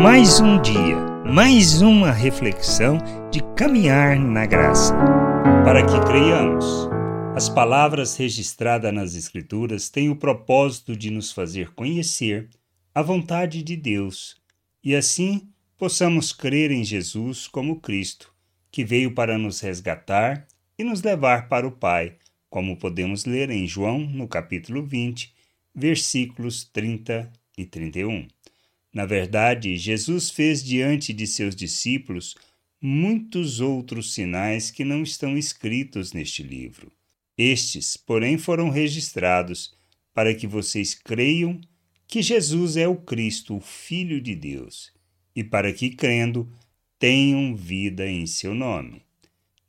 Mais um dia, mais uma reflexão de caminhar na graça. Para que creiamos. As palavras registradas nas Escrituras têm o propósito de nos fazer conhecer a vontade de Deus e assim possamos crer em Jesus como Cristo, que veio para nos resgatar e nos levar para o Pai, como podemos ler em João, no capítulo 20, versículos 30 e 31. Na verdade, Jesus fez diante de seus discípulos muitos outros sinais que não estão escritos neste livro. Estes, porém, foram registrados para que vocês creiam que Jesus é o Cristo, o Filho de Deus, e para que, crendo, tenham vida em seu nome.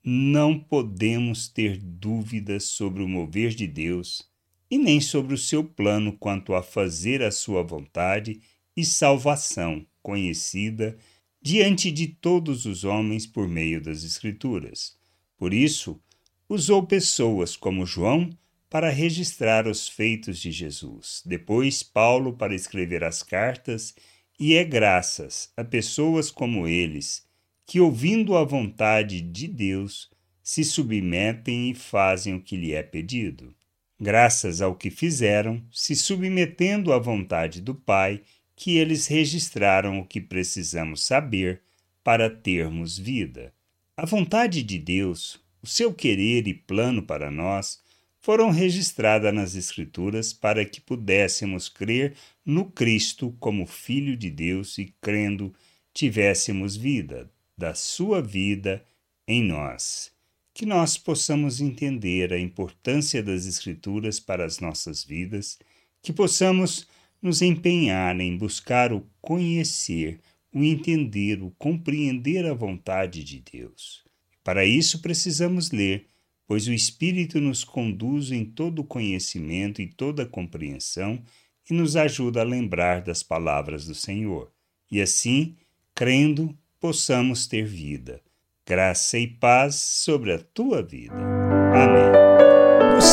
Não podemos ter dúvidas sobre o mover de Deus e nem sobre o seu plano quanto a fazer a sua vontade e salvação conhecida diante de todos os homens por meio das Escrituras. Por isso, usou pessoas como João para registrar os feitos de Jesus, depois Paulo para escrever as cartas, e é graças a pessoas como eles que, ouvindo a vontade de Deus, se submetem e fazem o que lhe é pedido. Graças ao que fizeram, se submetendo à vontade do Pai, que eles registraram o que precisamos saber para termos vida. A vontade de Deus, o seu querer e plano para nós, foram registradas nas Escrituras para que pudéssemos crer no Cristo como Filho de Deus e, crendo, tivéssemos vida, da sua vida em nós. Que nós possamos entender a importância das Escrituras para as nossas vidas, que possamos nos empenhar em buscar o conhecer, o entender, o compreender a vontade de Deus. Para isso precisamos ler, pois o Espírito nos conduz em todo o conhecimento e toda a compreensão e nos ajuda a lembrar das palavras do Senhor. E assim, crendo, possamos ter vida. Graça e paz sobre a tua vida. Amém.